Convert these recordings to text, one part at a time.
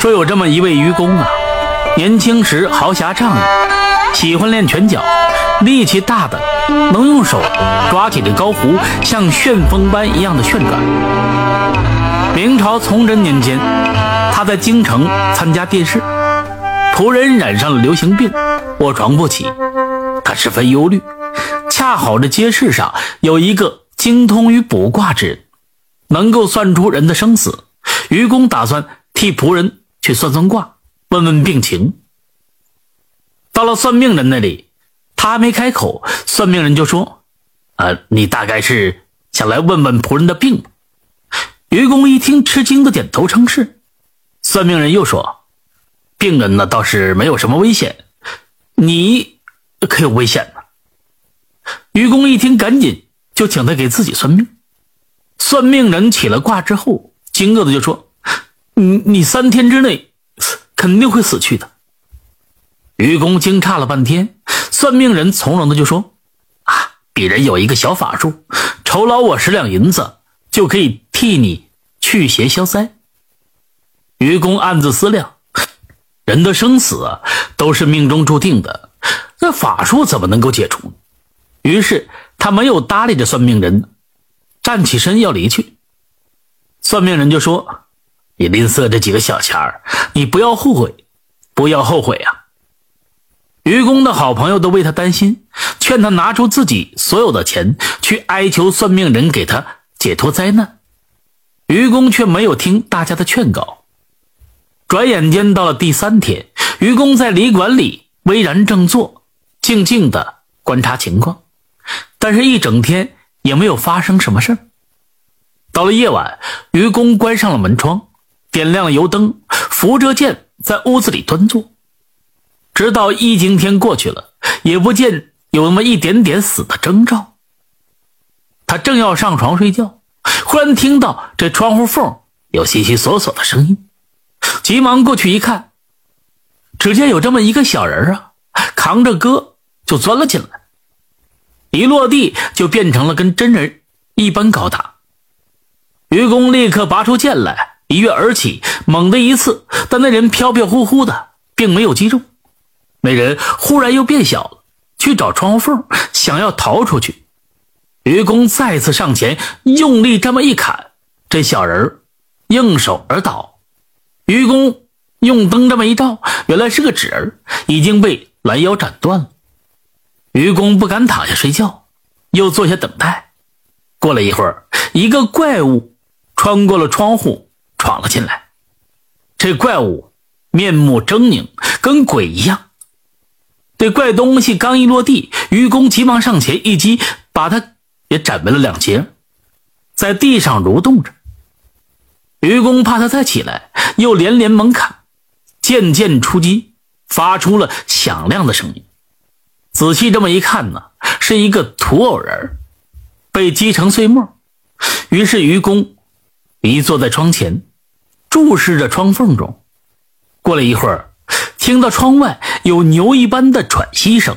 说有这么一位愚公啊，年轻时豪侠仗义，喜欢练拳脚，力气大的能用手抓起这高壶，像旋风般一样的旋转。明朝崇祯年间，他在京城参加殿试，仆人染上了流行病，卧床不起，他十分忧虑。恰好这街市上有一个精通于卜卦之人，能够算出人的生死。愚公打算替仆人去算算卦，问问病情。到了算命人那里，他还没开口，算命人就说：“啊，你大概是想来问问仆人的病。”愚公一听，吃惊的点头称是。算命人又说：“病人呢倒是没有什么危险，你可有危险呢。”愚公一听，赶紧就请他给自己算命。算命人起了卦之后。惊愕的就说：“你你三天之内肯定会死去的。”愚公惊诧了半天，算命人从容的就说：“啊，鄙人有一个小法术，酬劳我十两银子，就可以替你去邪消灾。”愚公暗自思量：人的生死，都是命中注定的，那法术怎么能够解除？于是他没有搭理这算命人，站起身要离去。算命人就说：“你吝啬这几个小钱儿，你不要后悔，不要后悔啊！”愚公的好朋友都为他担心，劝他拿出自己所有的钱去哀求算命人给他解脱灾难。愚公却没有听大家的劝告。转眼间到了第三天，愚公在旅馆里巍然正坐，静静的观察情况，但是一整天也没有发生什么事。到了夜晚，愚公关上了门窗，点亮了油灯，扶着剑在屋子里端坐，直到一更天过去了，也不见有那么一点点死的征兆。他正要上床睡觉，忽然听到这窗户缝有悉悉索索的声音，急忙过去一看，只见有这么一个小人啊，扛着戈就钻了进来，一落地就变成了跟真人一般高大。愚公立刻拔出剑来，一跃而起，猛地一刺，但那人飘飘忽忽的，并没有击中。那人忽然又变小了，去找窗户缝，想要逃出去。愚公再次上前，用力这么一砍，这小人应手而倒。愚公用灯这么一照，原来是个纸人，已经被拦腰斩断了。愚公不敢躺下睡觉，又坐下等待。过了一会儿，一个怪物。穿过了窗户，闯了进来。这怪物面目狰狞，跟鬼一样。这怪东西刚一落地，愚公急忙上前一击，把他也斩为了两截，在地上蠕动着。愚公怕他再起来，又连连猛砍，渐渐出击，发出了响亮的声音。仔细这么一看呢，是一个土偶人，被击成碎末。于是愚公。一坐在窗前，注视着窗缝中。过了一会儿，听到窗外有牛一般的喘息声，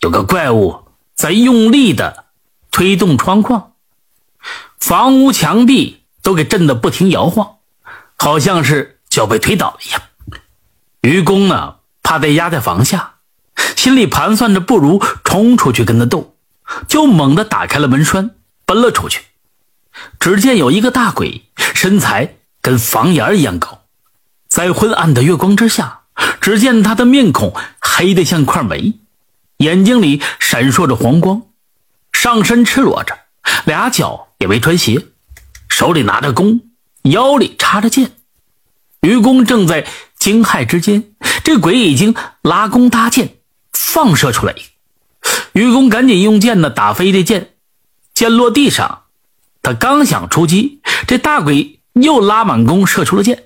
有个怪物在用力的推动窗框，房屋墙壁都给震得不停摇晃，好像是就要被推倒一样。愚公呢，怕被压在房下，心里盘算着不如冲出去跟他斗，就猛地打开了门栓，奔了出去。只见有一个大鬼，身材跟房檐一样高，在昏暗的月光之下，只见他的面孔黑得像块煤，眼睛里闪烁着黄光，上身赤裸着，俩脚也没穿鞋，手里拿着弓，腰里插着剑。愚公正在惊骇之间，这鬼已经拉弓搭箭，放射出来。愚公赶紧用剑呢打飞这箭，箭落地上。他刚想出击，这大鬼又拉满弓射出了箭，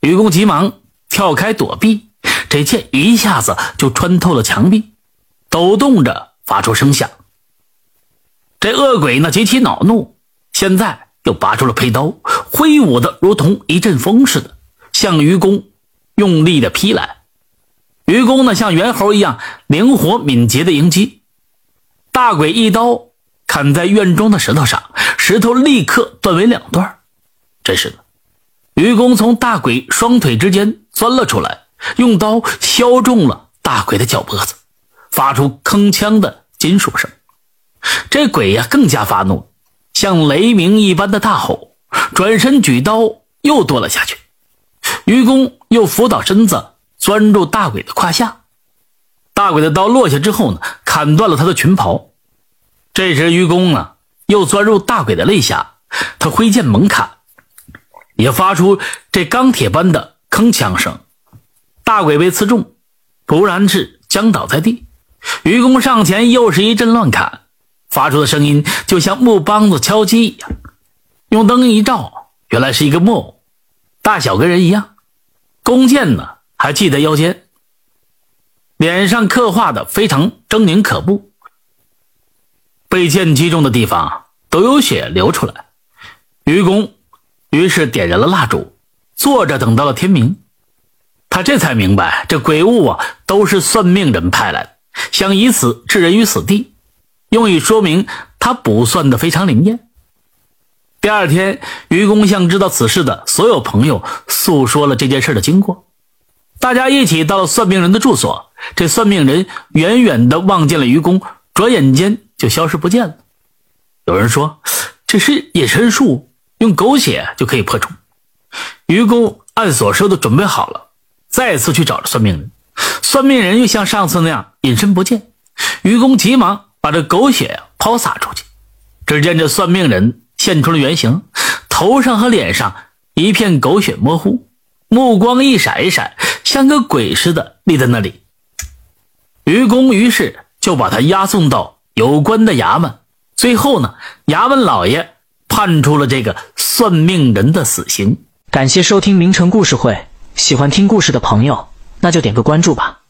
愚公急忙跳开躲避，这箭一下子就穿透了墙壁，抖动着发出声响。这恶鬼呢极其恼怒，现在又拔出了佩刀，挥舞的如同一阵风似的，向愚公用力的劈来。愚公呢像猿猴一样灵活敏捷的迎击，大鬼一刀。砍在院中的石头上，石头立刻断为两段。真是的，愚公从大鬼双腿之间钻了出来，用刀削中了大鬼的脚脖子，发出铿锵的金属声。这鬼呀更加发怒，像雷鸣一般的大吼，转身举刀又剁了下去。愚公又扶倒身子，钻入大鬼的胯下。大鬼的刀落下之后呢，砍断了他的裙袍。这时愚公呢，又钻入大鬼的肋下，他挥剑猛砍，也发出这钢铁般的铿锵声。大鬼被刺中，突然是僵倒在地。愚公上前又是一阵乱砍。发出的声音就像木梆子敲击一样，用灯一照，原来是一个木偶，大小跟人一样，弓箭呢还系在腰间，脸上刻画的非常狰狞可怖，被箭击中的地方都有血流出来。愚公于是点燃了蜡烛，坐着等到了天明，他这才明白这鬼物啊都是算命人派来的，想以此置人于死地。用以说明他卜算的非常灵验。第二天，愚公向知道此事的所有朋友诉说了这件事的经过，大家一起到了算命人的住所。这算命人远远的望见了愚公，转眼间就消失不见了。有人说这是隐身术，用狗血就可以破除。愚公按所说的准备好了，再次去找了算命人。算命人又像上次那样隐身不见，愚公急忙。把这狗血抛洒出去，只见这算命人现出了原形，头上和脸上一片狗血模糊，目光一闪一闪，像个鬼似的立在那里。愚公于是就把他押送到有关的衙门，最后呢，衙门老爷判处了这个算命人的死刑。感谢收听名城故事会，喜欢听故事的朋友，那就点个关注吧。